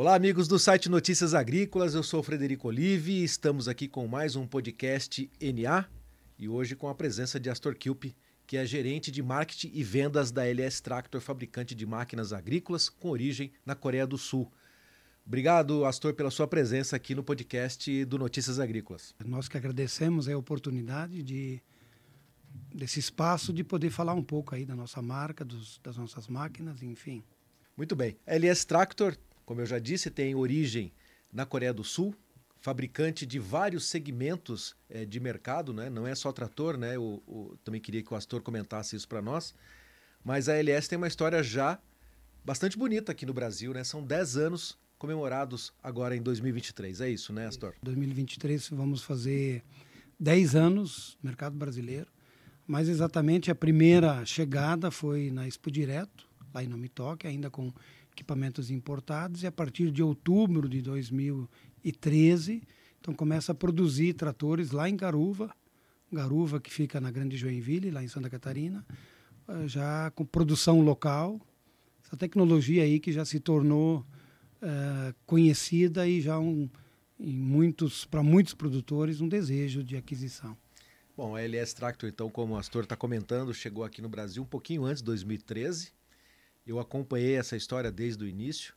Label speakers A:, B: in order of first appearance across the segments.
A: Olá, amigos do site Notícias Agrícolas. Eu sou o Frederico Olive e estamos aqui com mais um podcast NA e hoje com a presença de Astor Kilpe, que é gerente de marketing e vendas da LS Tractor, fabricante de máquinas agrícolas com origem na Coreia do Sul. Obrigado, Astor, pela sua presença aqui no podcast do Notícias Agrícolas.
B: Nós que agradecemos a oportunidade de desse espaço de poder falar um pouco aí da nossa marca, dos, das nossas máquinas, enfim.
A: Muito bem. A LS Tractor, como eu já disse, tem origem na Coreia do Sul, fabricante de vários segmentos é, de mercado, né? não é só trator, né? O, o, também queria que o Astor comentasse isso para nós. Mas a LS tem uma história já bastante bonita aqui no Brasil, né? São 10 anos comemorados agora em 2023. É isso, né, Astor?
B: 2023 vamos fazer 10 anos no mercado brasileiro. Mais exatamente, a primeira chegada foi na Expo Direto, lá em Nomitoque, ainda com equipamentos importados. E a partir de outubro de 2013, então começa a produzir tratores lá em Garuva, Garuva que fica na Grande Joinville, lá em Santa Catarina, eh, já com produção local. Essa tecnologia aí que já se tornou uh, conhecida e já um, muitos para muitos produtores um desejo de aquisição.
A: Bom, a LS Tractor, então, como o Astor está comentando, chegou aqui no Brasil um pouquinho antes de 2013. Eu acompanhei essa história desde o início,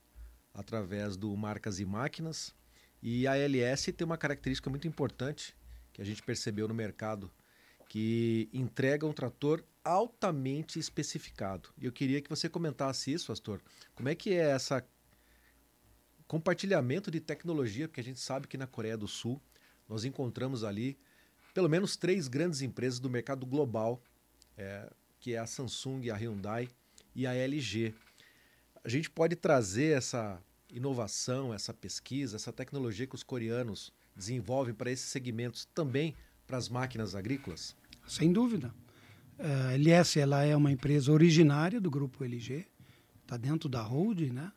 A: através do Marcas e Máquinas. E a LS tem uma característica muito importante que a gente percebeu no mercado, que entrega um trator altamente especificado. E eu queria que você comentasse isso, Astor. Como é que é essa compartilhamento de tecnologia, porque a gente sabe que na Coreia do Sul nós encontramos ali pelo menos três grandes empresas do mercado global, é, que é a Samsung, a Hyundai e a LG. A gente pode trazer essa inovação, essa pesquisa, essa tecnologia que os coreanos desenvolvem para esses segmentos também para as máquinas agrícolas?
B: Sem dúvida. A LS ela é uma empresa originária do grupo LG, está dentro da holding, né?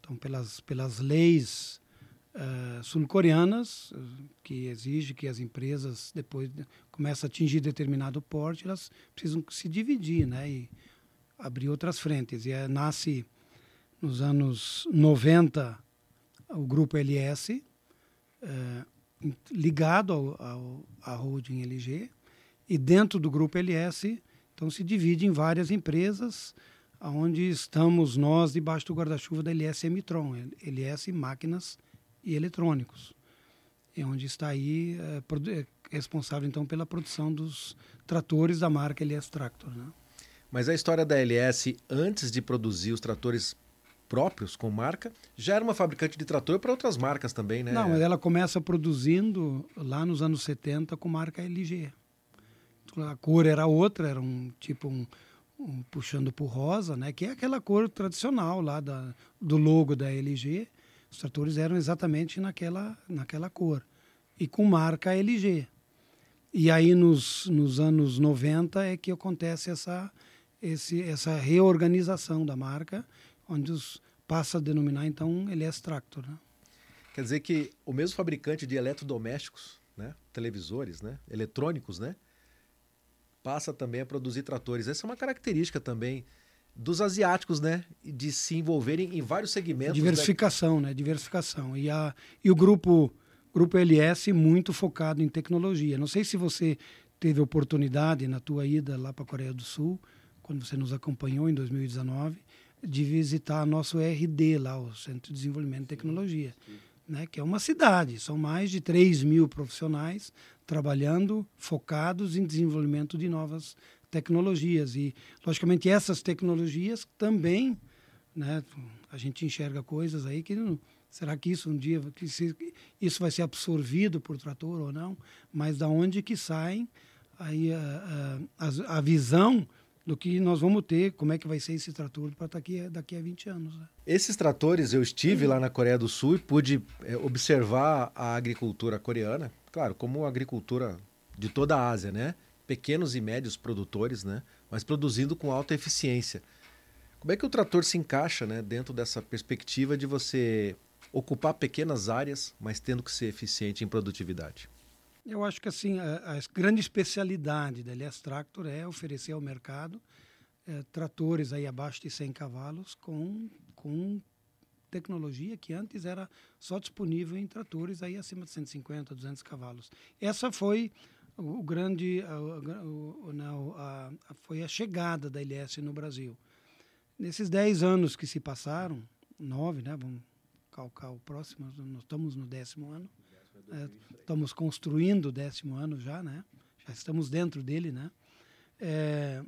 B: Então, pelas, pelas leis uh, sul-coreanas, que exige que as empresas, depois de, começam a atingir determinado porte, elas precisam se dividir né, e abrir outras frentes. E é, nasce nos anos 90 o grupo LS, uh, ligado ao, ao, à holding LG, e dentro do grupo LS, então se divide em várias empresas, onde estamos nós debaixo do guarda-chuva da LS Emitron, LS Máquinas e eletrônicos, é onde está aí é, responsável então pela produção dos tratores da marca LS Tractor. Né?
A: Mas a história da LS, antes de produzir os tratores próprios com marca, já era uma fabricante de trator para outras marcas também, né?
B: Não, ela começa produzindo lá nos anos 70 com marca LG. A cor era outra, era um tipo um, um puxando o rosa, né? Que é aquela cor tradicional lá da, do logo da LG. Os tratores eram exatamente naquela, naquela cor. E com marca LG. E aí, nos, nos anos 90, é que acontece essa, esse, essa reorganização da marca, onde os, passa a denominar, então, LS Tractor. Né?
A: Quer dizer que o mesmo fabricante de eletrodomésticos, né? televisores, né? eletrônicos, né? passa também a produzir tratores. Essa é uma característica também dos asiáticos, né? De se envolverem em vários segmentos.
B: Diversificação, né? Diversificação. E, a, e o grupo, grupo LS muito focado em tecnologia. Não sei se você teve oportunidade na tua ida lá para a Coreia do Sul, quando você nos acompanhou em 2019, de visitar nosso RD lá, o Centro de Desenvolvimento de Tecnologia. Né, que é uma cidade, são mais de 3 mil profissionais trabalhando, focados em desenvolvimento de novas tecnologias. E, logicamente, essas tecnologias também, né, a gente enxerga coisas aí que não, será que isso um dia que se, isso vai ser absorvido por trator ou não? Mas da onde que saem aí a, a, a visão do que nós vamos ter, como é que vai ser esse trator para daqui, daqui a 20 anos. Né?
A: Esses tratores, eu estive lá na Coreia do Sul e pude é, observar a agricultura coreana, claro, como a agricultura de toda a Ásia, né? pequenos e médios produtores, né? mas produzindo com alta eficiência. Como é que o trator se encaixa né, dentro dessa perspectiva de você ocupar pequenas áreas, mas tendo que ser eficiente em produtividade?
B: Eu acho que assim a, a grande especialidade da LS Tractor é oferecer ao mercado é, tratores aí abaixo de 100 cavalos com, com tecnologia que antes era só disponível em tratores aí acima de 150, 200 cavalos. Essa foi o, grande, o, não, a, a, foi a chegada da LS no Brasil. Nesses 10 anos que se passaram, nove, né? Vamos calcar o próximo, nós estamos no décimo ano. É, estamos construindo o décimo ano já, né? Já estamos dentro dele, né? É,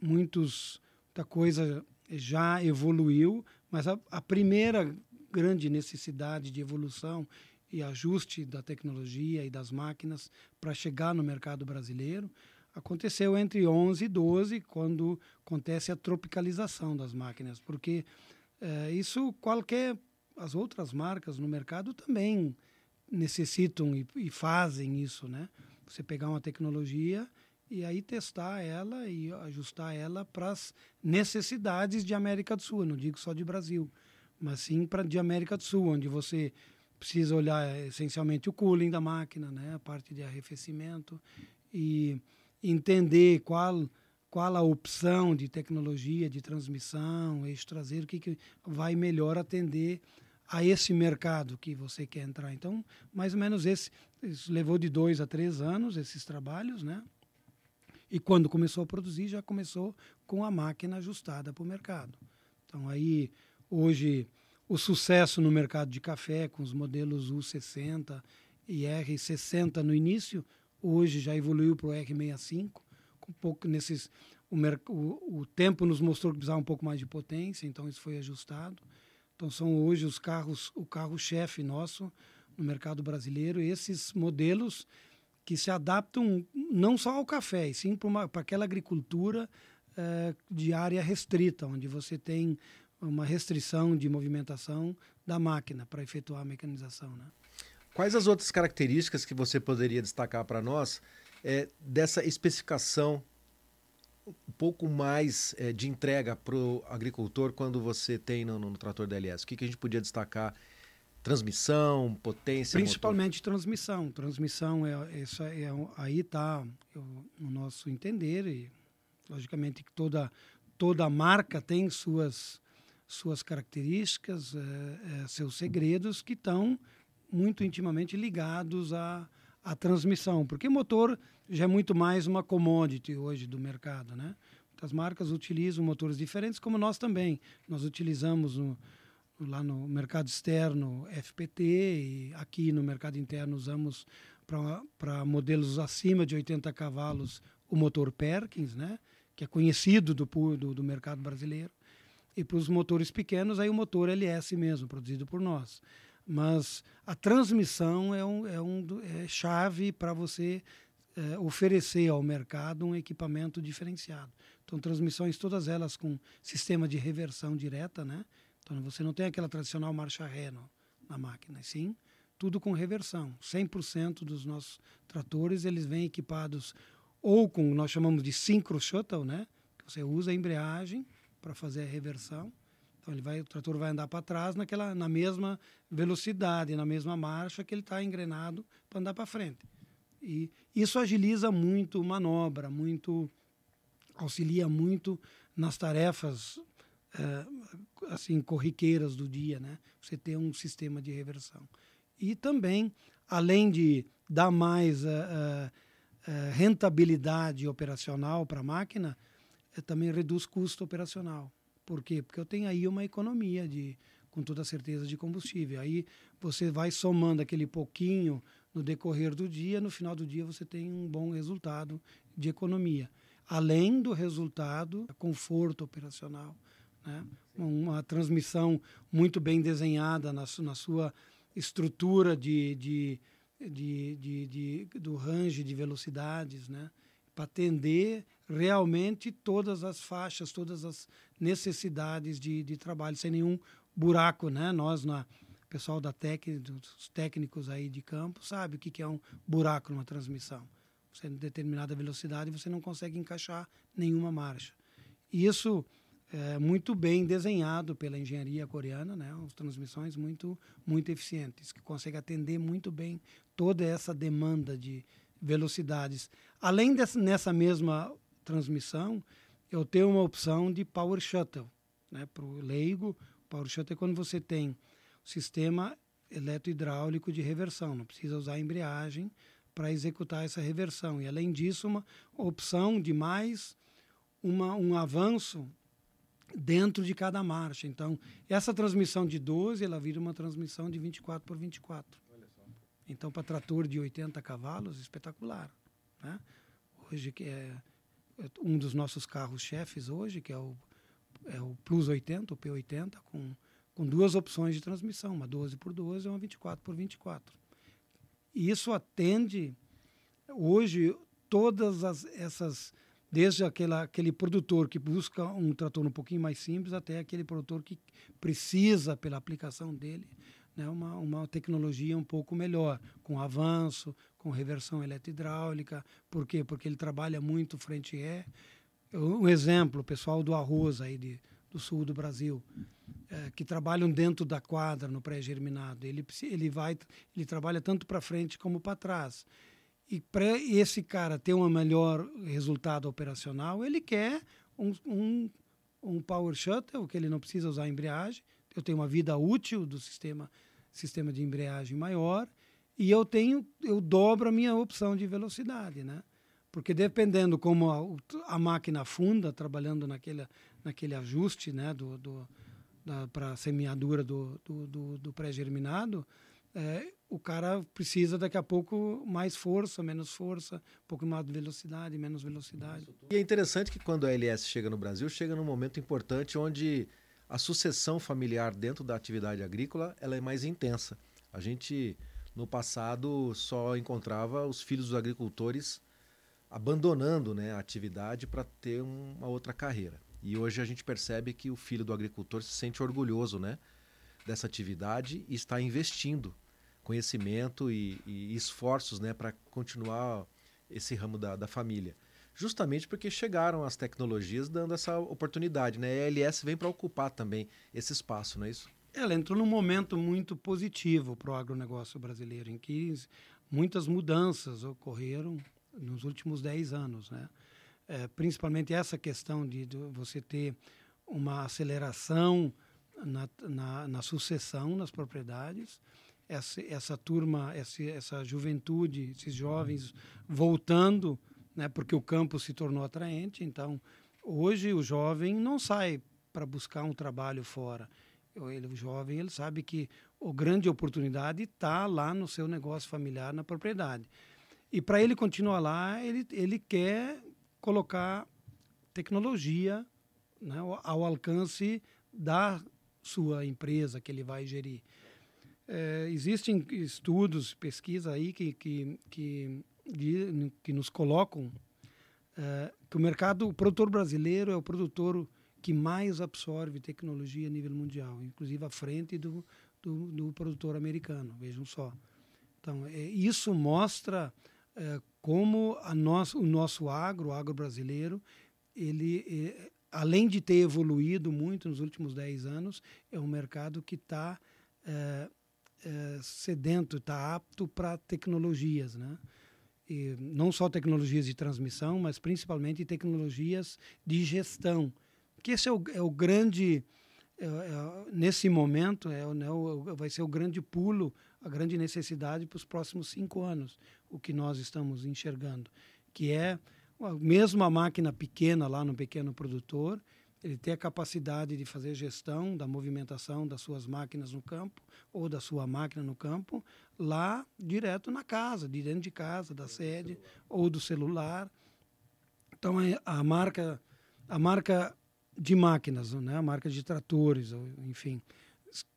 B: muitos, muita coisa já evoluiu, mas a, a primeira grande necessidade de evolução e ajuste da tecnologia e das máquinas para chegar no mercado brasileiro aconteceu entre 11 e 12, quando acontece a tropicalização das máquinas, porque é, isso qualquer as outras marcas no mercado também necessitam e, e, fazem isso, né? Você pegar uma tecnologia e aí testar ela e ajustar ela para as necessidades de América do Sul. Eu não digo só de Brasil, mas sim para de América do Sul, onde você precisa olhar essencialmente o cooling da máquina, né? A parte de arrefecimento e entender qual qual a opção de tecnologia de transmissão, eixo traseiro, o que, que vai melhor atender a esse mercado que você quer entrar. Então, mais ou menos esse, levou de dois a três anos esses trabalhos, né? E quando começou a produzir, já começou com a máquina ajustada para o mercado. Então, aí, hoje, o sucesso no mercado de café, com os modelos U60 e R60 no início, hoje já evoluiu para o R65, com pouco nesses. O, o, o tempo nos mostrou que precisava um pouco mais de potência, então isso foi ajustado. Então são hoje os carros, o carro-chefe nosso no mercado brasileiro, esses modelos que se adaptam não só ao café, e sim para aquela agricultura eh, de área restrita, onde você tem uma restrição de movimentação da máquina para efetuar a mecanização. Né?
A: Quais as outras características que você poderia destacar para nós é, dessa especificação um pouco mais é, de entrega para o agricultor quando você tem no, no, trator DLS? O que, que a gente podia destacar? Transmissão, potência?
B: Principalmente motor? transmissão. Transmissão, é, isso é, aí está o nosso entender e, logicamente, que toda, toda marca tem suas, suas características, é, é, seus segredos que estão muito intimamente ligados à, à transmissão, porque motor já é muito mais uma commodity hoje do mercado, né? Muitas marcas utilizam motores diferentes, como nós também. Nós utilizamos no, lá no mercado externo FPT e aqui no mercado interno usamos para modelos acima de 80 cavalos o motor Perkins, né? que é conhecido do, do, do mercado brasileiro. E para os motores pequenos, aí o motor LS mesmo, produzido por nós. Mas a transmissão é, um, é, um, é chave para você é, oferecer ao mercado um equipamento diferenciado. Então, transmissões, todas elas com sistema de reversão direta, né? Então, você não tem aquela tradicional marcha ré no, na máquina, sim tudo com reversão. 100% dos nossos tratores, eles vêm equipados ou com, nós chamamos de synchro shuttle, né? Que você usa a embreagem para fazer a reversão. Então, ele vai, o trator vai andar para trás naquela, na mesma velocidade, na mesma marcha que ele está engrenado para andar para frente. E isso agiliza muito manobra, muito auxilia muito nas tarefas é, assim corriqueiras do dia, né? Você ter um sistema de reversão. E também, além de dar mais uh, uh, rentabilidade operacional para a máquina, também reduz custo operacional. Por quê? Porque eu tenho aí uma economia de, com toda certeza, de combustível. Aí você vai somando aquele pouquinho no decorrer do dia, no final do dia você tem um bom resultado de economia. Além do resultado, conforto operacional, né? uma transmissão muito bem desenhada na, na sua estrutura de, de, de, de, de do range de velocidades, né? para atender realmente todas as faixas, todas as necessidades de, de trabalho, sem nenhum buraco. Né? Nós, na, pessoal da técnica, dos técnicos aí de campo, sabe o que, que é um buraco numa transmissão. Você, em determinada velocidade, você não consegue encaixar nenhuma marcha. Isso é muito bem desenhado pela engenharia coreana, né? As transmissões muito, muito eficientes, que conseguem atender muito bem toda essa demanda de velocidades. Além dessa, nessa mesma transmissão, eu tenho uma opção de power shuttle, né? Para o leigo, Power shut é quando você tem o sistema eletrohidráulico de reversão, não precisa usar embreagem para executar essa reversão. E além disso, uma opção de mais uma, um avanço dentro de cada marcha. Então, essa transmissão de 12, ela vira uma transmissão de 24 por 24. Então, para trator de 80 cavalos, espetacular. Né? Hoje, que é um dos nossos carros-chefes hoje, que é o, é o Plus 80, o P80, com, com duas opções de transmissão, uma 12 por 12 e uma 24 por 24. E isso atende, hoje, todas as, essas desde aquela, aquele produtor que busca um trator um pouquinho mais simples até aquele produtor que precisa, pela aplicação dele, né, uma, uma tecnologia um pouco melhor, com avanço, com reversão eletrohidráulica. Por quê? Porque ele trabalha muito frente é. Um exemplo, o pessoal do arroz aí de, do sul do Brasil, é, que trabalham dentro da quadra no pré-germinado. Ele, ele, vai, ele trabalha tanto para frente como para trás. E para esse cara ter um melhor resultado operacional, ele quer um, um, um power shuttle, que ele não precisa usar embreagem. Eu tenho uma vida útil do sistema, sistema de embreagem maior e eu tenho, eu dobro a minha opção de velocidade, né? Porque dependendo como a, a máquina funda, trabalhando naquele, naquele ajuste, né, do, do para semeadura do, do, do, do pré-germinado, é, o cara precisa daqui a pouco mais força, menos força, um pouco mais de velocidade, menos velocidade.
A: E é interessante que quando a LS chega no Brasil, chega num momento importante onde a sucessão familiar dentro da atividade agrícola ela é mais intensa. A gente no passado só encontrava os filhos dos agricultores abandonando né, a atividade para ter uma outra carreira. E hoje a gente percebe que o filho do agricultor se sente orgulhoso né, dessa atividade e está investindo conhecimento e, e esforços né, para continuar esse ramo da, da família. Justamente porque chegaram as tecnologias dando essa oportunidade. Né? A LS vem para ocupar também esse espaço, não é isso?
B: Ela entrou num momento muito positivo para o agronegócio brasileiro, em que muitas mudanças ocorreram nos últimos 10 anos. Né? É, principalmente essa questão de, de, você ter uma aceleração na, na, na sucessão nas propriedades, essa, essa turma, essa, essa juventude, esses jovens voltando, né, porque o campo se tornou atraente. Então, hoje o jovem não sai para buscar um trabalho fora. Ele, o jovem ele sabe que a grande oportunidade está lá no seu negócio familiar, na propriedade. E para ele continuar lá, ele, ele quer colocar tecnologia né, ao alcance da sua empresa que ele vai gerir. É, existem estudos, pesquisa aí que, que, que, que nos colocam é, que o mercado, o produtor brasileiro é o produtor que mais absorve tecnologia a nível mundial, inclusive à frente do, do, do produtor americano, vejam só. Então, é, isso mostra é, como a nosso, o nosso agro, o agro brasileiro, ele, é, além de ter evoluído muito nos últimos 10 anos, é um mercado que está é, é, sedento, está apto para tecnologias, né? E não só tecnologias de transmissão, mas principalmente tecnologias de gestão, que esse é o, é o grande é, é, nesse momento é, né, vai ser o grande pulo, a grande necessidade para os próximos cinco anos, o que nós estamos enxergando, que é mesmo a máquina pequena lá no pequeno produtor, ele ter a capacidade de fazer gestão da movimentação das suas máquinas no campo ou da sua máquina no campo lá direto na casa, de dentro de casa, da sede ou do celular. Então é, a marca a marca de máquinas, né, a marca de tratores, enfim,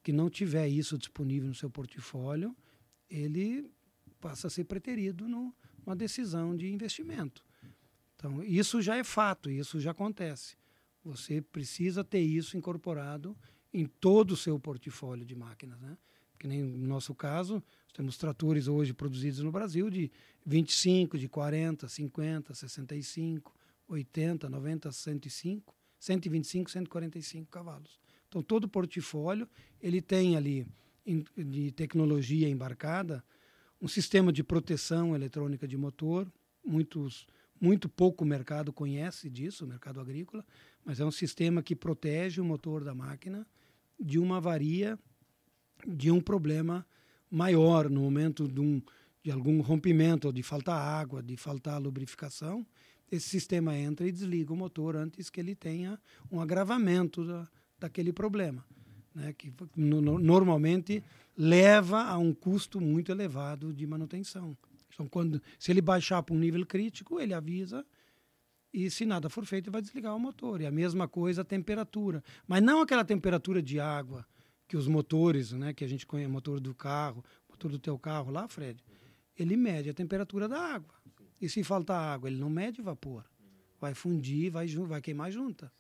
B: que não tiver isso disponível no seu portfólio, ele passa a ser preterido no, numa decisão de investimento. Então, isso já é fato, isso já acontece. Você precisa ter isso incorporado em todo o seu portfólio de máquinas, né? Que nem no nosso caso, temos tratores hoje produzidos no Brasil de 25, de 40, 50, 65, 80, 90, 105, 125, 145 cavalos. Então todo o portfólio ele tem ali de tecnologia embarcada um sistema de proteção eletrônica de motor, muitos muito pouco mercado conhece disso, o mercado agrícola, mas é um sistema que protege o motor da máquina de uma avaria, de um problema maior, no momento de, um, de algum rompimento, de faltar água, de faltar lubrificação, esse sistema entra e desliga o motor antes que ele tenha um agravamento da, daquele problema, né? que no, normalmente leva a um custo muito elevado de manutenção. Então, quando, se ele baixar para um nível crítico, ele avisa e se nada for feito, vai desligar o motor. E a mesma coisa a temperatura. Mas não aquela temperatura de água que os motores, né, que a gente conhece, motor do carro, motor do teu carro lá, Fred, ele mede a temperatura da água. E se faltar água, ele não mede vapor. Vai fundir, vai, vai queimar junta.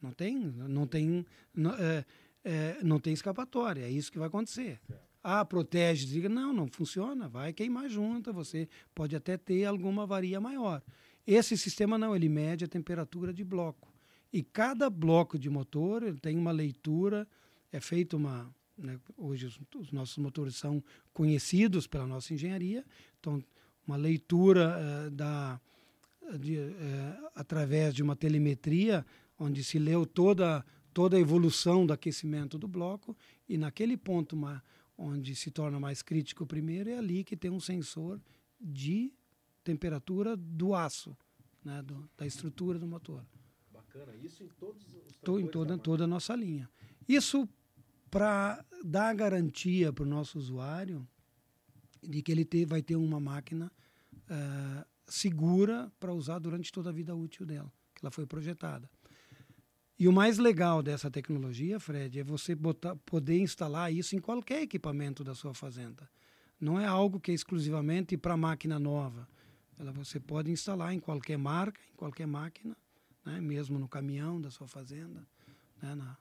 B: Não tem, não tem, não, é, é, não tem escapatória. É isso que vai acontecer. Ah, protege, diga não, não funciona, vai queimar junta. Você pode até ter alguma avaria maior. Esse sistema não, ele mede a temperatura de bloco. E cada bloco de motor ele tem uma leitura, é feita uma. Né, hoje os, os, nossos motores são conhecidos pela nossa engenharia, então uma leitura uh, da, de, uh, através de uma telemetria, onde se leu toda, toda a evolução do aquecimento do bloco, e naquele ponto uma, onde se torna mais crítico primeiro, é ali que tem um sensor de temperatura do aço, né, do, da estrutura do motor.
A: Bacana, isso em todos os
B: Tô, Em toda, toda a nossa linha. Isso para dar garantia para o nosso usuário de que ele ter, vai ter uma máquina uh, segura para usar durante toda a vida útil dela, que ela foi projetada. E o mais legal dessa tecnologia, Fred, é você botar, poder instalar isso em qualquer equipamento da sua fazenda. Não é algo que é exclusivamente para máquina nova. Ela você pode instalar em qualquer marca, em qualquer máquina, né? mesmo no caminhão da sua fazenda, né?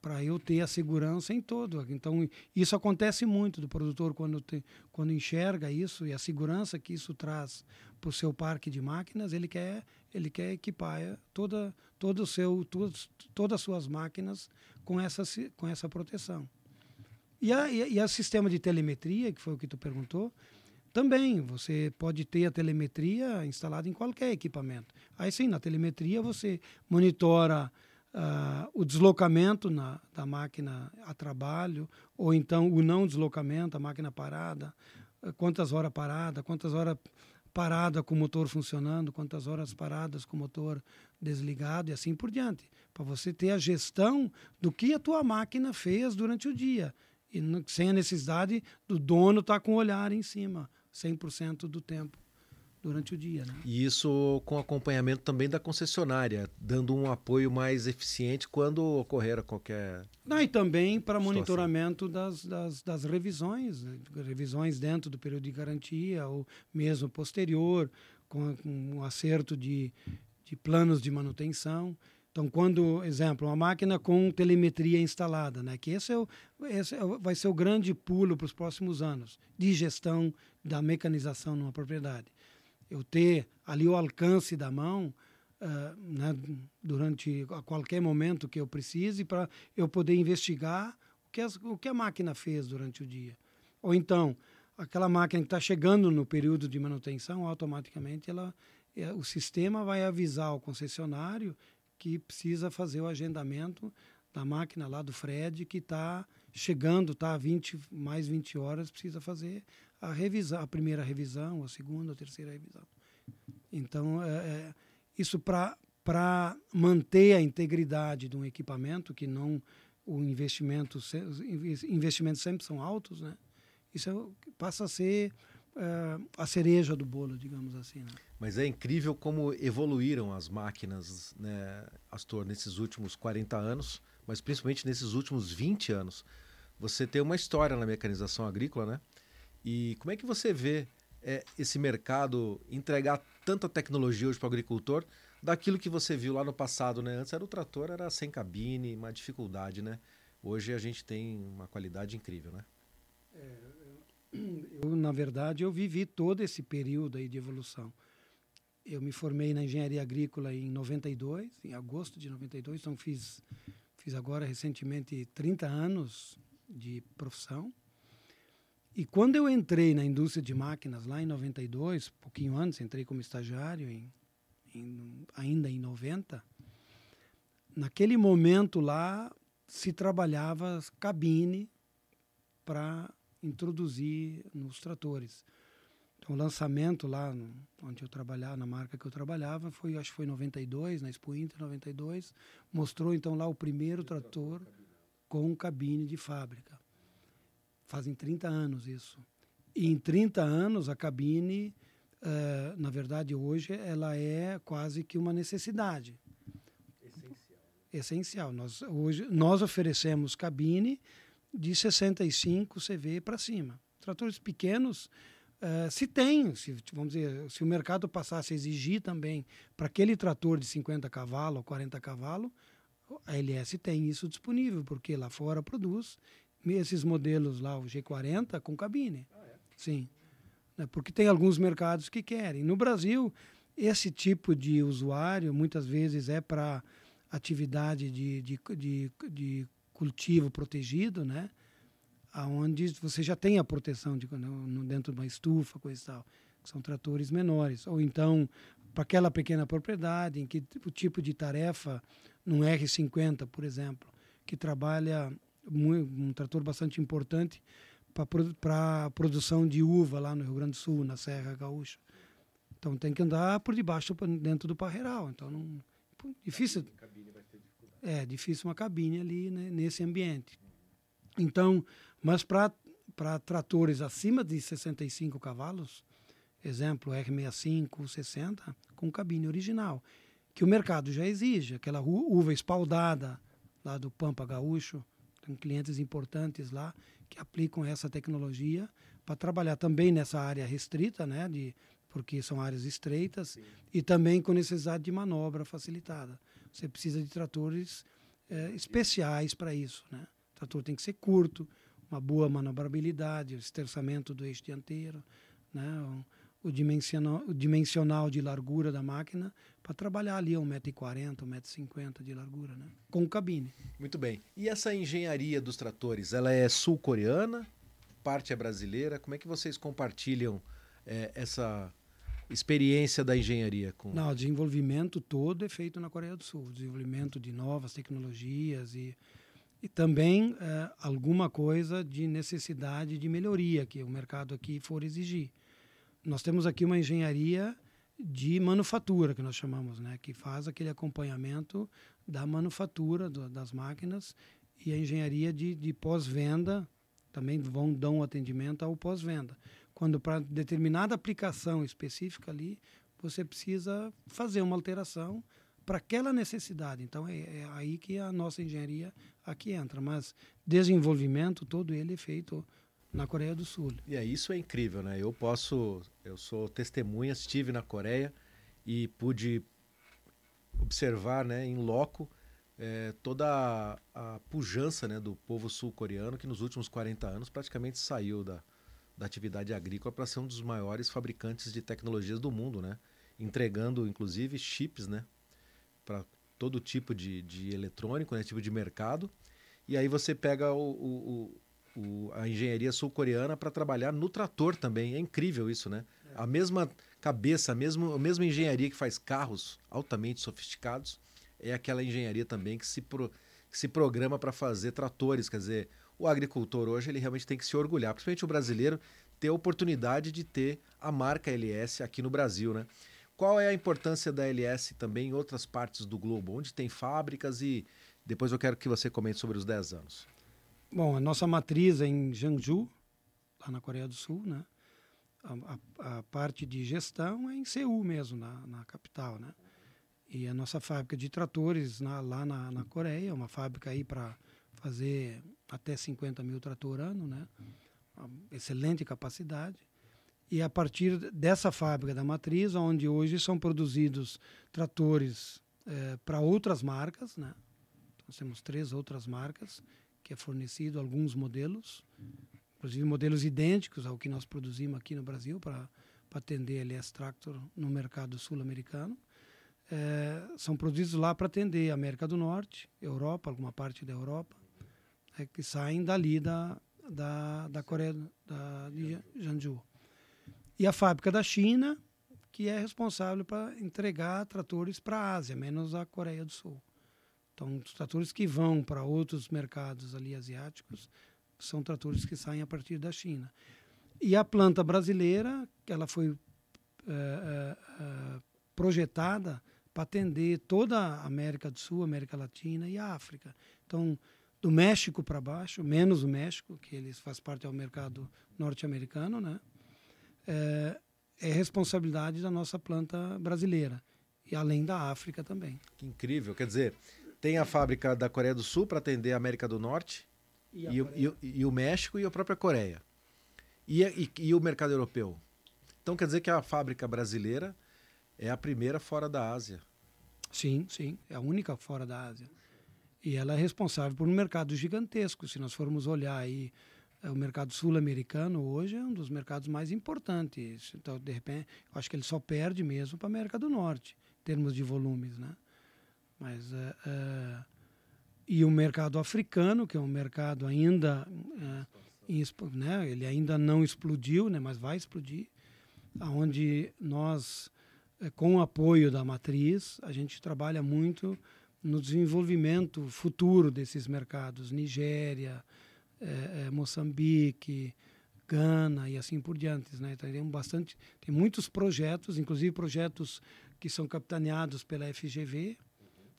B: Para eu ter a segurança em todo. Então isso acontece muito do produtor quando te, quando enxerga isso e a segurança que isso traz para o seu parque de máquinas, ele quer ele quer equipar toda todo o seu todos, todas as suas máquinas com essa com essa proteção. E a, e a sistema de telemetria, que foi o que tu perguntou, também, você pode ter a telemetria instalada em qualquer equipamento. Aí sim, na telemetria você monitora uh, o deslocamento na, da máquina a trabalho, ou então o não deslocamento, a máquina parada, uh, quantas horas parada, quantas horas parada com o motor funcionando, quantas horas paradas com o motor desligado e assim por diante, para você ter a gestão do que a tua máquina fez durante o dia. E sem a necessidade do dono estar tá com o olhar em cima 100% do tempo durante o dia. Né?
A: E isso com acompanhamento também da concessionária, dando um apoio mais eficiente quando ocorrer qualquer.
B: Ah, e também para monitoramento das, das, das, revisões, né? revisões dentro do período de garantia ou mesmo posterior, com, com um acerto de, de planos de manutenção. Então, quando, exemplo, uma máquina com telemetria instalada, né, que esse, é o, esse é vai ser o grande pulo para os próximos anos de gestão da mecanização numa propriedade. Eu ter ali o alcance da mão uh, né, durante a qualquer momento que eu precise para eu poder investigar o que, as, o que a máquina fez durante o dia. Ou então, aquela máquina que está chegando no período de manutenção, automaticamente ela, é, o sistema vai avisar o concessionário que precisa fazer o agendamento da máquina lá do Fred, que está chegando, está 20, mais 20 horas, precisa fazer a revisão, a primeira revisão, a segunda, a terceira revisão. Então, é, é, isso para manter a integridade de um equipamento, que não o investimento, os investimentos sempre são altos, né? Isso é, passa a ser uh, a cereja do bolo, digamos assim. Né?
A: Mas é incrível como evoluíram as máquinas, né, Astor, nesses últimos 40 anos, mas principalmente nesses últimos 20 anos. Você tem uma história na mecanização agrícola, né? E como é que você vê é, esse mercado entregar tanta tecnologia hoje para o agricultor daquilo que você viu lá no passado, né? Antes era o trator, era sem cabine, uma dificuldade, né? Hoje a gente tem uma qualidade incrível, né?
B: É, eu, na verdade, eu vivi todo esse período aí de evolução. Eu me formei na engenharia agrícola em 92, em agosto de 92, então fiz, fiz agora recentemente 30 anos de profissão. E quando eu entrei na indústria de máquinas lá em 92, pouquinho antes, entrei como estagiário em, em, ainda em 90, naquele momento lá se trabalhava cabine para introduzir nos tratores. Então, o lançamento lá no, onde eu trabalhava, na marca que eu trabalhava, foi, acho que foi em 92, na Expo Inter 92, mostrou então lá o primeiro trator com cabine de fábrica. Fazem 30 anos isso. E em 30 anos a cabine, uh, na verdade hoje, ela é quase que uma necessidade. Essencial. Essencial. Nós, hoje, nós oferecemos cabine de 65 CV para cima. Tratores pequenos, uh, se tem, se, vamos dizer, se o mercado passasse a exigir também para aquele trator de 50 cavalos ou 40 cavalos, a LS tem isso disponível, porque lá fora produz esses modelos lá, o G40, com cabine. Ah, é? Sim. Né, porque tem alguns mercados que querem. No Brasil, esse tipo de usuário muitas vezes é para atividade de, de, de, de cultivo protegido, né? Onde você já tem a proteção de, no, dentro de uma estufa, coisa e tal, que são tratores menores. Ou então, para aquela pequena propriedade em que o tipo de tarefa, num R50, por exemplo, que trabalha um, trator bastante importante para a produção de uva lá no Rio Grande do Sul, na Serra Gaúcha. Então tem que andar por debaixo, dentro do parreiral. Então não, difícil. É difícil uma cabine ali né, nesse ambiente. Então, mas para tratores acima de 65 cavalos, exemplo R65, 60, com cabine original, que o mercado já exige, aquela uva espaldada lá do Pampa Gaúcho, tem clientes importantes lá que aplicam essa tecnologia para trabalhar também nessa área restrita, né, de porque são áreas estreitas Sim. e também com necessidade de manobra facilitada. Você precisa de tratores é, especiais para isso. Né? O trator tem que ser curto, uma boa manobrabilidade, o esterçamento do eixo dianteiro, né? o, o, dimensional, o dimensional de largura da máquina para trabalhar ali a 1,40m, 1,50m de largura, né? com cabine.
A: Muito bem. E essa engenharia dos tratores, ela é sul-coreana? Parte é brasileira? Como é que vocês compartilham é, essa experiência da engenharia? Com...
B: Não, o desenvolvimento todo é feito na Coreia do Sul. Desenvolvimento de novas tecnologias e, e também é, alguma coisa de necessidade de melhoria que o mercado aqui for exigir. Nós temos aqui uma engenharia de manufatura, que nós chamamos, né? que faz aquele acompanhamento da manufatura do, das máquinas e a engenharia de, de pós-venda também vão um atendimento ao pós-venda quando para determinada aplicação específica ali, você precisa fazer uma alteração para aquela necessidade. Então é, é, aí que a nossa engenharia aqui entra, mas desenvolvimento todo ele é feito na Coreia do Sul.
A: E é isso é incrível, né? Eu posso, eu sou testemunha, estive na Coreia e pude observar, né, em loco é, toda a, a pujança, né, do povo sul-coreano que nos últimos 40 anos praticamente saiu da da atividade agrícola para ser um dos maiores fabricantes de tecnologias do mundo, né? Entregando, inclusive, chips, né? Para todo tipo de, de eletrônico, né? tipo de mercado. E aí você pega o, o, o a engenharia sul-coreana para trabalhar no trator também. É incrível isso, né? É. A mesma cabeça, a mesma, a mesma engenharia que faz carros altamente sofisticados é aquela engenharia também que se, pro, que se programa para fazer tratores. Quer dizer, o agricultor hoje ele realmente tem que se orgulhar, principalmente o brasileiro, ter a oportunidade de ter a marca LS aqui no Brasil, né? Qual é a importância da LS também em outras partes do globo, onde tem fábricas e depois eu quero que você comente sobre os 10 anos.
B: Bom, a nossa matriz é em Jeonju, lá na Coreia do Sul, né? A, a, a parte de gestão é em Seul mesmo, na, na capital, né? E a nossa fábrica de tratores na, lá na, na Coreia, uma fábrica aí para fazer até 50 mil trator ano, né? Uma excelente capacidade. E a partir dessa fábrica da matriz, onde hoje são produzidos tratores é, para outras marcas, né? Nós temos três outras marcas que é fornecido alguns modelos, inclusive modelos idênticos ao que nós produzimos aqui no Brasil para atender LS Tractor no mercado sul-americano. É, são produzidos lá para atender América do Norte, Europa, alguma parte da Europa, é, que saem dali da, da, da Coreia, da, de Jeonju. E a fábrica da China, que é responsável para entregar tratores para a Ásia, menos a Coreia do Sul. Então, os tratores que vão para outros mercados ali asiáticos são tratores que saem a partir da China. E a planta brasileira, ela foi é, é, projetada para atender toda a América do Sul, América Latina e a África. Então, do México para baixo, menos o México, que eles faz parte do mercado norte-americano, né? É, é responsabilidade da nossa planta brasileira e além da África também.
A: Que incrível, quer dizer, tem a fábrica da Coreia do Sul para atender a América do Norte e, e, o, e, e, o México e a própria Coreia e, e o mercado europeu. Então quer dizer que a fábrica brasileira é a primeira fora da Ásia.
B: Sim, sim, é a única fora da Ásia. E ela é responsável por um mercado gigantesco. Se nós formos olhar aí, é, o mercado sul-americano hoje é um dos mercados mais importantes. Então, de repente, eu acho que ele só perde mesmo para a América do Norte, em termos de volumes, né? Mas é, é, e o mercado africano, que é um mercado ainda, é, né? Ele ainda não explodiu, né? Mas vai explodir, aonde nós, com o apoio da matriz, a gente trabalha muito no desenvolvimento futuro desses mercados, Nigéria, é, é, Moçambique, Gana e assim por diante. Né? Então, bastante, tem muitos projetos, inclusive projetos que são capitaneados pela FGV,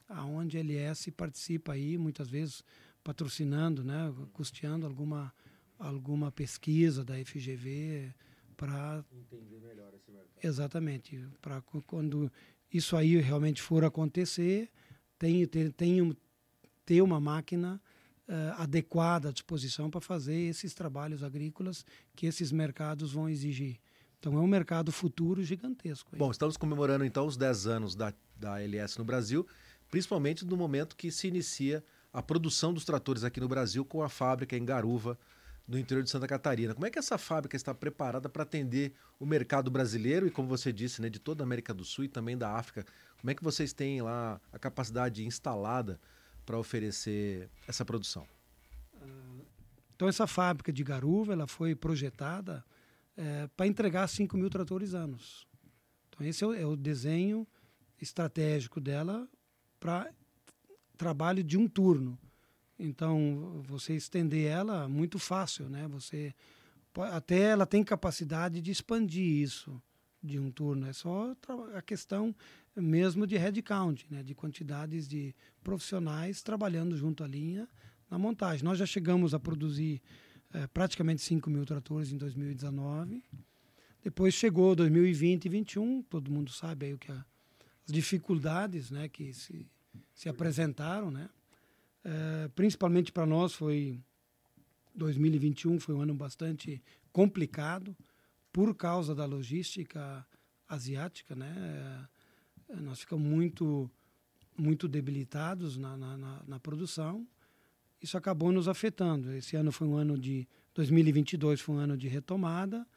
B: aonde a LS participa aí, muitas vezes patrocinando, né, custeando alguma, alguma pesquisa da FGV para
A: entender melhor esse mercado.
B: Exatamente, para quando isso aí realmente for acontecer, tem, tem, tem ter uma máquina uh, adequada à disposição para fazer esses trabalhos agrícolas que esses mercados vão exigir. Então é um mercado futuro gigantesco.
A: Aí. Bom, estamos comemorando então os 10 anos da, da LS no Brasil, principalmente no momento que se inicia a produção dos tratores aqui no Brasil com a fábrica em Garuva, no interior de Santa Catarina. Como é que essa fábrica está preparada para atender o mercado brasileiro e, como você disse, né, de toda a América do Sul e também da África? Como é que vocês têm lá a capacidade instalada para oferecer essa produção?
B: Então, essa fábrica de Garuva ela foi projetada é, para entregar 5 mil tratores anos. Então, esse é o, é o desenho estratégico dela para trabalho de um turno. Então, você estender ela muito fácil, né? Você até ela tem capacidade de expandir isso de um turno. É só a questão mesmo de headcount, né? De quantidades de profissionais trabalhando junto à linha na montagem. Nós já chegamos a produzir é, praticamente 5 mil tratores em 2019. Depois chegou 2020 e 2021, todo mundo sabe aí o que a, as dificuldades, né, que se, se apresentaram, né? É, principalmente para nós foi 2021 foi um ano bastante complicado por causa da logística asiática, né? É, nós ficamos muito muito debilitados na, na, na, na, produção. Isso acabou nos afetando. Esse ano foi um ano de 2022 foi um ano de retomada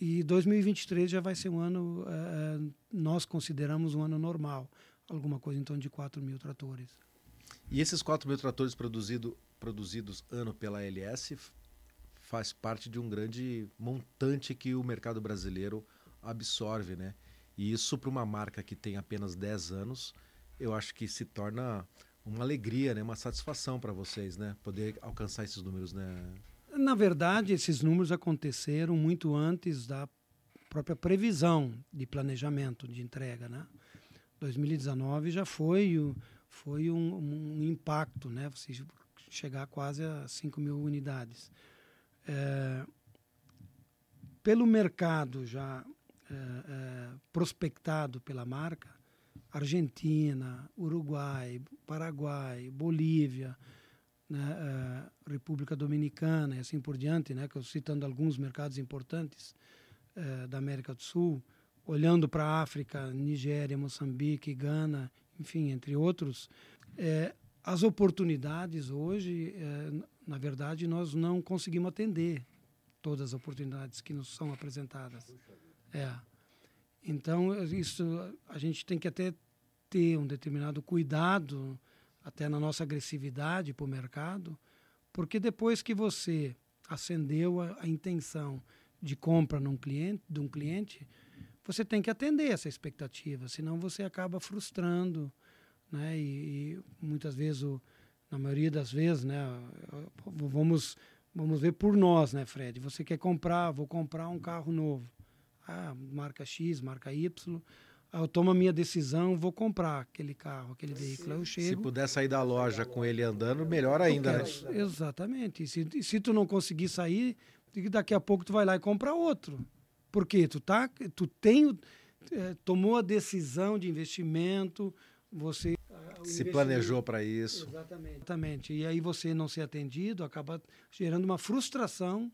B: e 2023 já vai ser um ano é, nós consideramos um ano normal, alguma coisa em torno de 4 mil tratores.
A: E esses 4 mil tratores produzido, produzidos ano pela LS faz parte de um grande montante que o mercado brasileiro absorve, né? E isso para uma marca que tem apenas 10 anos, eu acho que se torna uma alegria, né? uma satisfação para vocês, né? Poder alcançar esses números, né?
B: Na verdade, esses números aconteceram muito antes da própria previsão de planejamento de entrega, né? 2019 já foi foi um, um impacto, né? Você chegar quase a 5 mil unidades. É, pelo mercado já é, é, prospectado pela marca, Argentina, Uruguai, Paraguai, Bolívia, né, é, República Dominicana e assim por diante, né, que eu citando alguns mercados importantes é, da América do Sul, olhando para a África, Nigéria, Moçambique, Gana enfim, entre outros, é, as oportunidades hoje, é, na verdade, nós não conseguimos atender todas as oportunidades que nos são apresentadas. É. Então, isso a gente tem que até ter um determinado cuidado, até na nossa agressividade para o mercado, porque depois que você acendeu a, a intenção de compra num cliente, de um cliente, você tem que atender essa expectativa, senão você acaba frustrando né? E, e muitas vezes, o, na maioria das vezes, né? Vamos vamos ver por nós, né, Fred? Você quer comprar, vou comprar um carro novo, ah, marca X, marca Y. eu tomo a minha decisão, vou comprar aquele carro, aquele veículo. Eu chego.
A: Se puder sair da loja com ele andando, melhor ainda,
B: quero, né? Exatamente. E se, se tu não conseguir sair, daqui a pouco tu vai lá e compra outro. Porque tu tá, tu tem, é, tomou a decisão de investimento, você
A: se planejou para isso.
B: Exatamente. Exatamente. E aí você não ser atendido acaba gerando uma frustração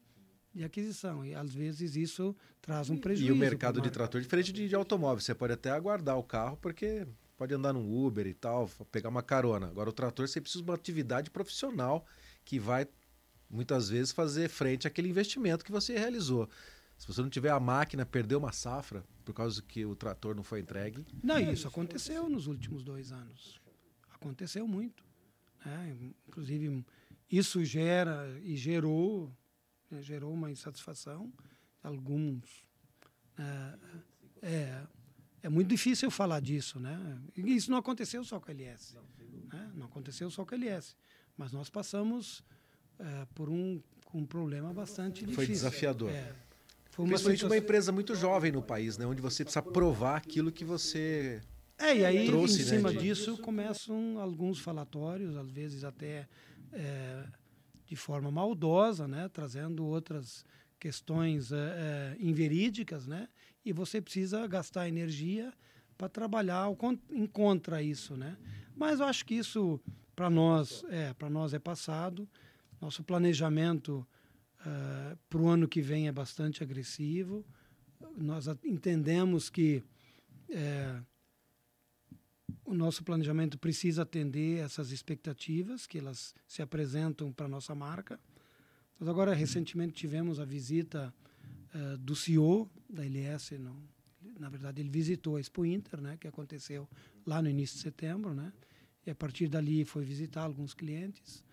B: de aquisição. E às vezes isso traz um prejuízo.
A: E o mercado de trator é diferente de, de automóvel. Você pode até aguardar o carro porque pode andar num Uber e tal, pegar uma carona. Agora o trator você precisa de uma atividade profissional que vai muitas vezes fazer frente àquele investimento que você realizou. Se você não tiver a máquina, perdeu uma safra por causa que o trator não foi entregue.
B: Não, isso aconteceu nos últimos dois anos. Aconteceu muito. Né? Inclusive, isso gera e gerou, né? gerou uma insatisfação. Alguns. É, é, é, muito difícil falar disso. Né? E isso não aconteceu só com a LS. Né? Não aconteceu só com a LS. Mas nós passamos é, por um, um problema bastante difícil.
A: Foi desafiador.
B: É.
A: Foi uma Principalmente situação... uma empresa muito jovem no país, né? onde você precisa provar aquilo que você
B: é, e aí trouxe, em cima né, disso começam alguns falatórios, às vezes até é, de forma maldosa, né? trazendo outras questões é, é, inverídicas, né? e você precisa gastar energia para trabalhar em contra isso. Né? Mas eu acho que isso para nós, é, para nós é passado. Nosso planejamento uh, para o ano que vem é bastante agressivo. Nós entendemos que é, o nosso planejamento precisa atender essas expectativas que elas se apresentam para nossa marca. Nós agora, recentemente, tivemos a visita uh, do CEO da LS. No, na verdade, ele visitou a Expo Inter, né, que aconteceu lá no início de setembro. Né, e a partir dali foi visitar alguns clientes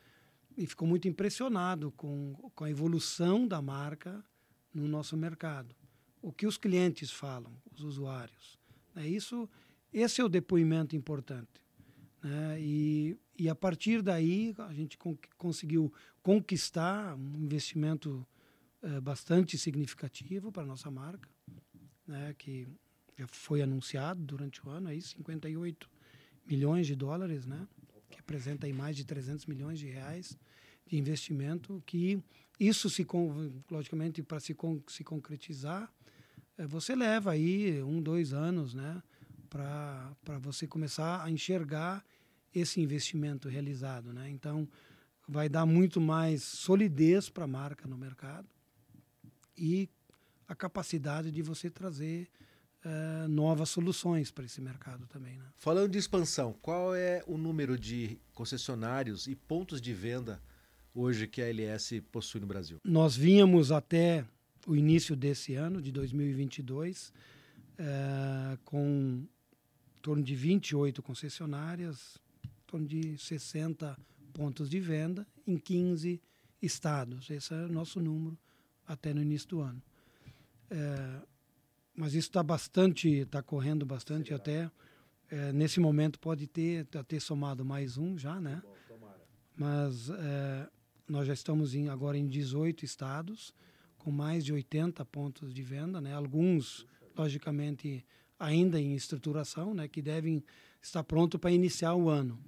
B: e ficou muito impressionado com, com a evolução da marca no nosso mercado. O que os clientes falam, os usuários. Né? Isso, esse é o depoimento importante. Né? E, e a partir daí a gente con conseguiu conquistar um investimento eh, bastante significativo para a nossa marca, né? que já foi anunciado durante o ano, aí 58 milhões de dólares, né? Que apresenta aí mais de 300 milhões de reais de investimento, que isso, se logicamente, para se, se concretizar, é, você leva aí um, dois anos né, para você começar a enxergar esse investimento realizado. Né? Então, vai dar muito mais solidez para a marca no mercado e a capacidade de você trazer uh, novas soluções para esse mercado também. Né?
A: Falando de expansão, qual é o número de concessionários e pontos de venda hoje que a LS possui no Brasil?
B: Nós vínhamos até o início desse ano, de 2022, uh, eh, com em torno de 28 concessionárias, em torno de 60 pontos de venda em 15 estados. Esse é o nosso número até no início do ano. É, mas isso está bastante, está correndo bastante Sim, até. É, nesse momento pode ter, tá, ter somado mais um já, né? Mas é, nós já estamos em, agora em 18 estados, com mais de 80 pontos de venda, né? Alguns, logicamente, ainda em estruturação, né? Que devem estar prontos para iniciar o ano.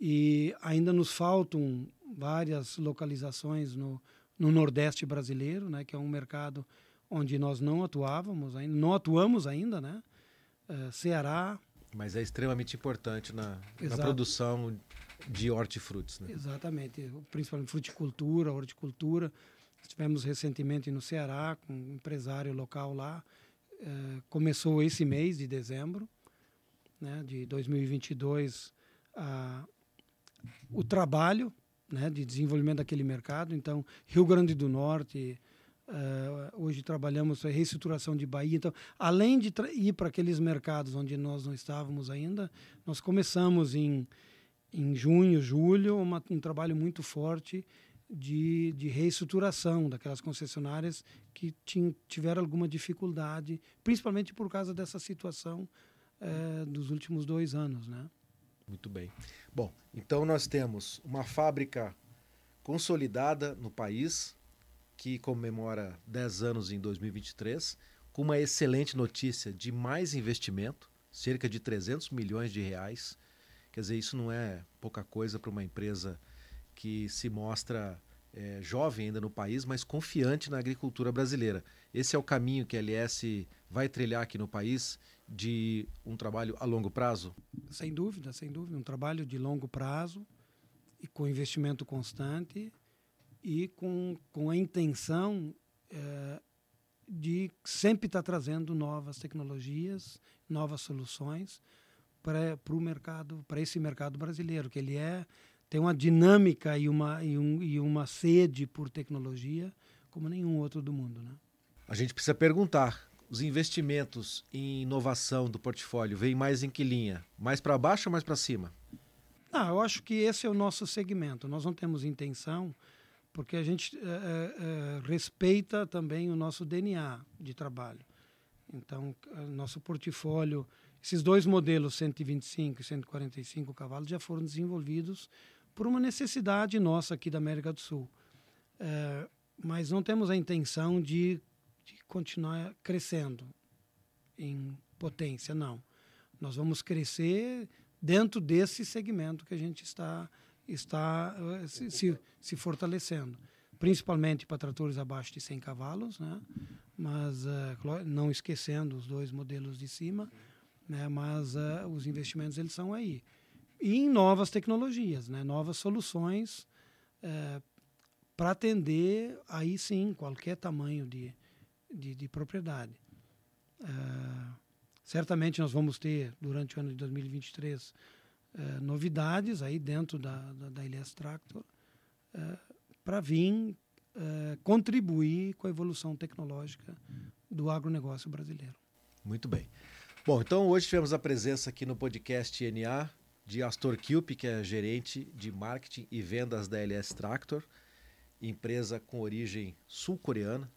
B: E ainda nos faltam várias localizações no, no Nordeste brasileiro, né? Que é um mercado onde nós não atuávamos ainda, não atuamos ainda, né? Uh, Ceará.
A: Mas é extremamente importante na, na produção de hortifrutis, né?
B: Exatamente, principalmente fruticultura, horticultura. Estivemos recentemente no Ceará com um empresário local lá. Uh, começou esse mês de dezembro, né, de 2022, uh, o trabalho né, de desenvolvimento daquele mercado. Então, Rio Grande do Norte, Uh, hoje trabalhamos a reestruturação de Bahia. Então, além de ir para aqueles mercados onde nós não estávamos ainda, nós começamos em, em junho, julho, uma, um trabalho muito forte de, de reestruturação daquelas concessionárias que tinham, tiveram alguma dificuldade, principalmente por causa dessa situação uh, dos últimos dois anos. Né?
A: Muito bem. Bom, então nós temos uma fábrica consolidada no país, que comemora 10 anos em 2023, com uma excelente notícia de mais investimento, cerca de 300 milhões de reais. Quer dizer, isso não é pouca coisa para uma empresa que se mostra é, jovem ainda no país, mas confiante na agricultura brasileira. Esse é o caminho que a LS vai trilhar aqui no país de um trabalho a longo prazo?
B: Sem dúvida, sem dúvida. Um trabalho de longo prazo e com investimento constante e com, com a intenção é, de sempre estar trazendo novas tecnologias, novas soluções para o mercado, para esse mercado brasileiro, que ele é tem uma dinâmica e uma, e, um, e uma sede por tecnologia como nenhum outro do mundo. Né?
A: A gente precisa perguntar: os investimentos em inovação do portfólio vêm mais em que linha? Mais para baixo ou mais para cima?
B: Não, eu acho que esse é o nosso segmento. Nós não temos intenção, porque a gente é, é, respeita também o nosso DNA de trabalho. Então, nosso portfólio, esses dois modelos, 125 e 145 cavalos, já foram desenvolvidos por uma necessidade nossa aqui da América do Sul. É, mas não temos a intenção de, de continuar crescendo em potência, não. Nós vamos crescer dentro desse segmento que a gente está, está eh, se, se, se fortalecendo. Principalmente para tratores abaixo de 100 cavalos, né? mas uh, não esquecendo os dois modelos de cima, né? mas uh, os investimentos eles são aí. E em novas tecnologias, né? novas soluções uh, para atender, aí sim, qualquer tamanho de, de, de propriedade. Certamente nós vamos ter, durante o ano de 2023, uh, eh, novidades aí dentro da, da, da Tractor uh, para vir contribuir com a evolução tecnológica do agronegócio brasileiro.
A: Muito bem. Bom, então hoje tivemos a presença aqui no podcast NA de Astor Kilp, que é gerente de marketing e vendas da LS Tractor empresa com origem sul-coreana,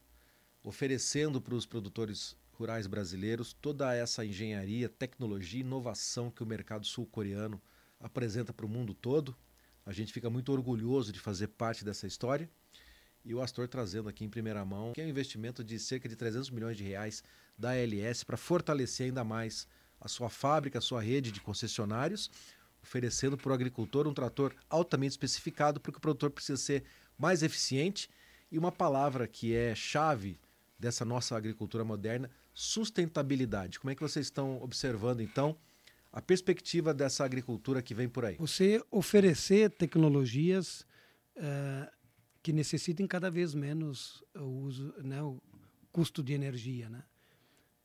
A: oferecendo para os produtores rurais brasileiros toda essa engenharia, tecnologia inovação que o mercado sul-coreano apresenta para o mundo todo. A gente fica muito orgulhoso de fazer parte dessa história. E o Astor trazendo aqui em primeira mão que é um investimento de cerca de 300 milhões de reais da ALS para fortalecer ainda mais a sua fábrica, a sua rede de concessionários, oferecendo para o agricultor um trator altamente especificado, porque o produtor precisa ser mais eficiente e uma palavra que é chave dessa nossa agricultura moderna, sustentabilidade. Como é que vocês estão observando então a perspectiva dessa agricultura que vem por aí?
B: Você oferecer tecnologias uh, que necessitem cada vez menos o uso, né, o custo de energia, né?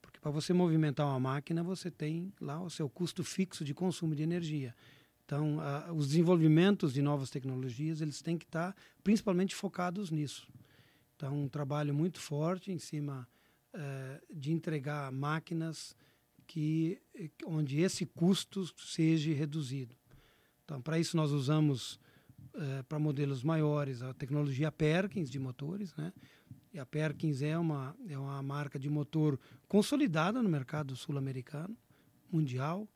B: Porque para você movimentar uma máquina, você tem lá o seu custo fixo de consumo de energia. Então, a, os desenvolvimentos de novas tecnologias, eles têm que estar principalmente focados nisso. Então, um trabalho muito forte em cima uh, de entregar máquinas que onde esse custo seja reduzido. Então, para isso nós usamos uh, para modelos maiores a tecnologia Perkins de motores, né? E a Perkins é uma é uma marca de motor consolidada no mercado sul-americano, mundial,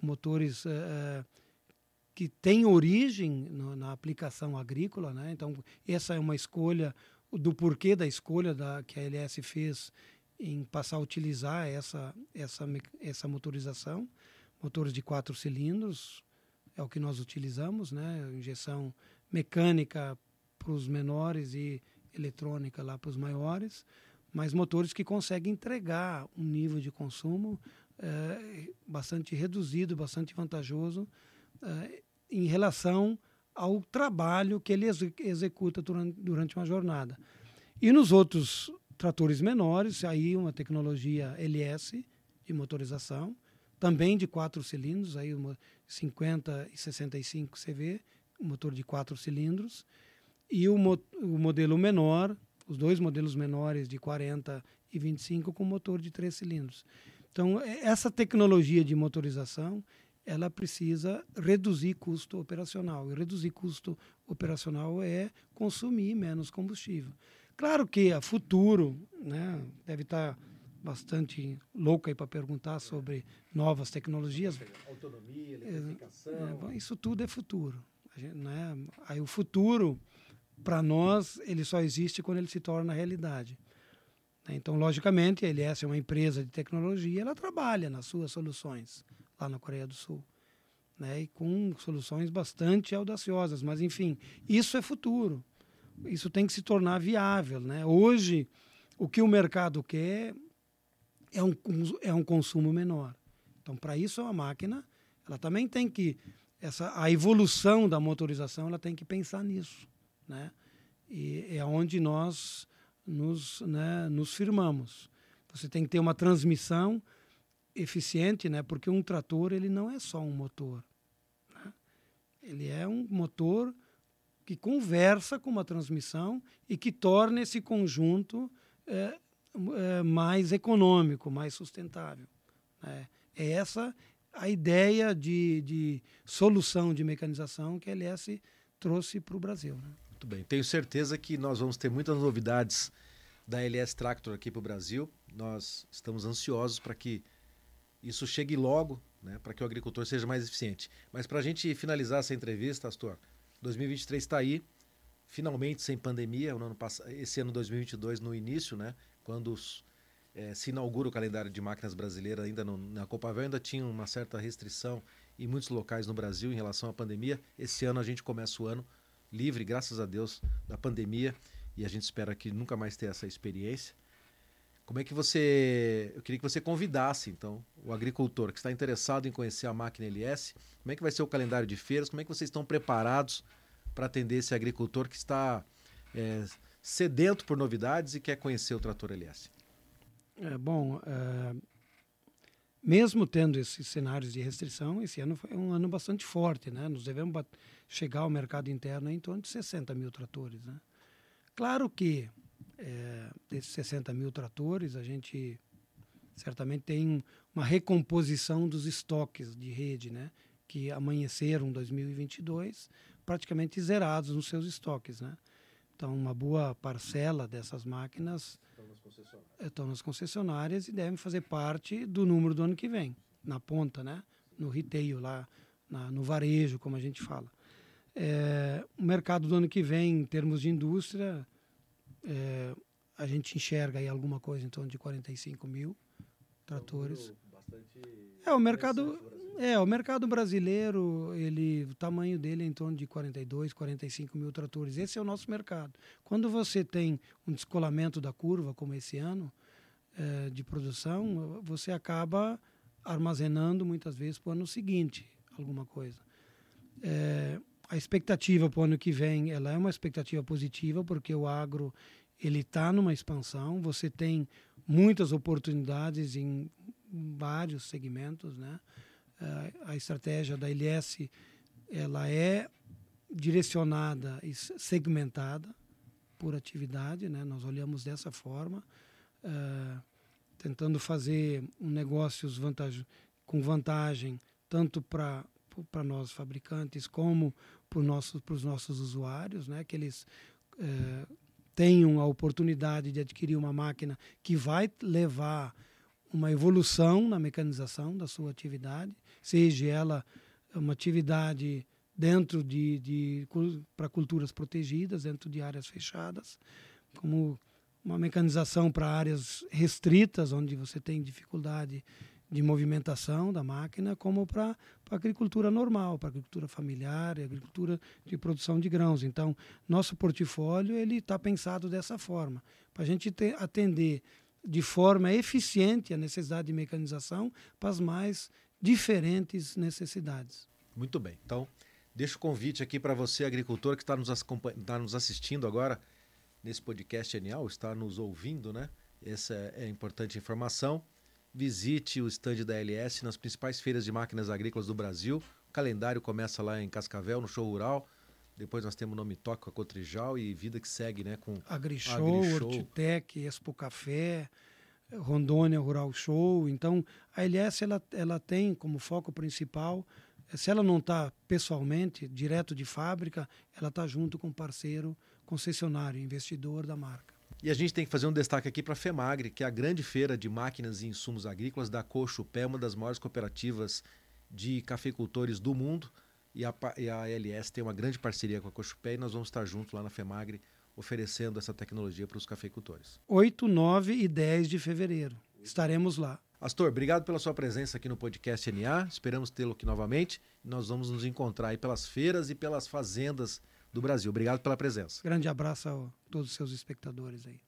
B: motores uh, que tem origem no, na aplicação agrícola, né? Então essa é uma escolha do porquê da escolha da que a LS fez em passar a utilizar essa essa essa motorização, motores de quatro cilindros é o que nós utilizamos, né? Injeção mecânica para os menores e eletrônica lá para os maiores, mas motores que conseguem entregar um nível de consumo é, bastante reduzido, bastante vantajoso é, em relação ao trabalho que ele executa durante, durante uma jornada. E nos outros tratores menores, aí uma tecnologia LS de motorização, também de quatro cilindros, aí uma 50 e 65 CV, um motor de quatro cilindros, e o, mo o modelo menor, os dois modelos menores de 40 e 25 com motor de três cilindros. Então, essa tecnologia de motorização ela precisa reduzir custo operacional. E reduzir custo operacional é consumir menos combustível. Claro que a futuro né, deve estar bastante louca para perguntar sobre novas tecnologias.
A: Autonomia, eletrificação.
B: É, isso tudo é futuro. Gente, né? Aí o futuro, para nós, ele só existe quando ele se torna realidade. Né? Então, logicamente, a LS é uma empresa de tecnologia, ela trabalha nas suas soluções lá na Coreia do Sul. Né? E com soluções bastante audaciosas. Mas, enfim, isso é futuro. Isso tem que se tornar viável. Né? Hoje, o que o mercado quer é um, é um consumo menor. Então, para isso, a máquina ela também tem que essa a evolução da motorização ela tem que pensar nisso, né? E é onde nós nos, né, nos firmamos. Você tem que ter uma transmissão eficiente, né? Porque um trator ele não é só um motor, né? ele é um motor que conversa com uma transmissão e que torna esse conjunto é, é, mais econômico, mais sustentável. Né? É essa a ideia de, de solução de mecanização que a LS trouxe para o Brasil. Né?
A: Muito bem. Tenho certeza que nós vamos ter muitas novidades da LS Tractor aqui para o Brasil. Nós estamos ansiosos para que isso chegue logo, né, para que o agricultor seja mais eficiente. Mas para a gente finalizar essa entrevista, Astor, 2023 está aí, finalmente sem pandemia. No ano passado, esse ano 2022 no início, né, quando os, é, se inaugura o calendário de máquinas brasileiras, ainda no, na Copavel ainda tinha uma certa restrição em muitos locais no Brasil em relação à pandemia. Esse ano a gente começa o ano livre, graças a Deus, da pandemia e a gente espera que nunca mais tenha essa experiência. Como é que você. Eu queria que você convidasse, então, o agricultor que está interessado em conhecer a máquina LS. Como é que vai ser o calendário de feiras? Como é que vocês estão preparados para atender esse agricultor que está é, sedento por novidades e quer conhecer o trator LS?
B: É, bom, é, mesmo tendo esses cenários de restrição, esse ano foi um ano bastante forte. Né? Nós devemos chegar ao mercado interno em torno de 60 mil tratores. Né? Claro que é, desses 60 mil tratores, a gente certamente tem uma recomposição dos estoques de rede, né? que amanheceram 2022 praticamente zerados nos seus estoques. Né? Então, uma boa parcela dessas máquinas estão nas concessionárias, estão nas concessionárias e devem fazer parte do número do ano que vem, na ponta, né? no retail, lá na, no varejo, como a gente fala. É, o mercado do ano que vem, em termos de indústria, é, a gente enxerga aí alguma coisa em torno de 45 mil tratores. É o mercado, é o mercado brasileiro, ele, o tamanho dele é em torno de 42, 45 mil tratores. Esse é o nosso mercado. Quando você tem um descolamento da curva, como esse ano é, de produção, você acaba armazenando muitas vezes para o ano seguinte alguma coisa. É, a expectativa para o ano que vem ela é uma expectativa positiva porque o agro ele está numa expansão. Você tem muitas oportunidades em vários segmentos né? Eh, a estratégia da LS ela é direcionada e segmentada por atividade né? Nós olhamos dessa forma uh, tentando fazer um negócios vantagem, com vantagem tanto para para nós fabricantes como para os nossos, nossos usuários, né? que eles é, tenham a oportunidade de adquirir uma máquina que vai levar uma evolução na mecanização da sua atividade, seja ela uma atividade dentro de, de para culturas protegidas, dentro de áreas fechadas, como uma mecanização para áreas restritas, onde você tem dificuldade de movimentação da máquina, como para a agricultura normal, para a agricultura familiar, agricultura de produção de grãos. Então, nosso portfólio ele está pensado dessa forma, para a gente ter, atender de forma eficiente a necessidade de mecanização para as mais diferentes necessidades.
A: Muito bem. Então, deixo o convite aqui para você, agricultor, que está nos, tá nos assistindo agora nesse podcast genial, está nos ouvindo, né? Essa é, é importante informação visite o estande da LS nas principais feiras de máquinas agrícolas do Brasil. O calendário começa lá em Cascavel, no show rural. Depois nós temos o Nome Toque com a Cotrijal e vida que segue, né? Com
B: AgriShow, Agri Hortitec, Expo Café, Rondônia Rural Show. Então, a LS ela, ela tem como foco principal, se ela não está pessoalmente, direto de fábrica, ela está junto com o parceiro concessionário, investidor da marca.
A: E a gente tem que fazer um destaque aqui para a FEMAGRE, que é a grande feira de máquinas e insumos agrícolas da Cochupé, uma das maiores cooperativas de cafeicultores do mundo. E a, e a LS tem uma grande parceria com a Cochupé e nós vamos estar juntos lá na FEMAGRE oferecendo essa tecnologia para os cafeicultores.
B: 8, 9 e 10 de fevereiro. Estaremos lá.
A: Astor, obrigado pela sua presença aqui no podcast NA. Esperamos tê-lo aqui novamente. Nós vamos nos encontrar aí pelas feiras e pelas fazendas do Brasil. Obrigado pela presença.
B: Grande abraço a todos os seus espectadores aí.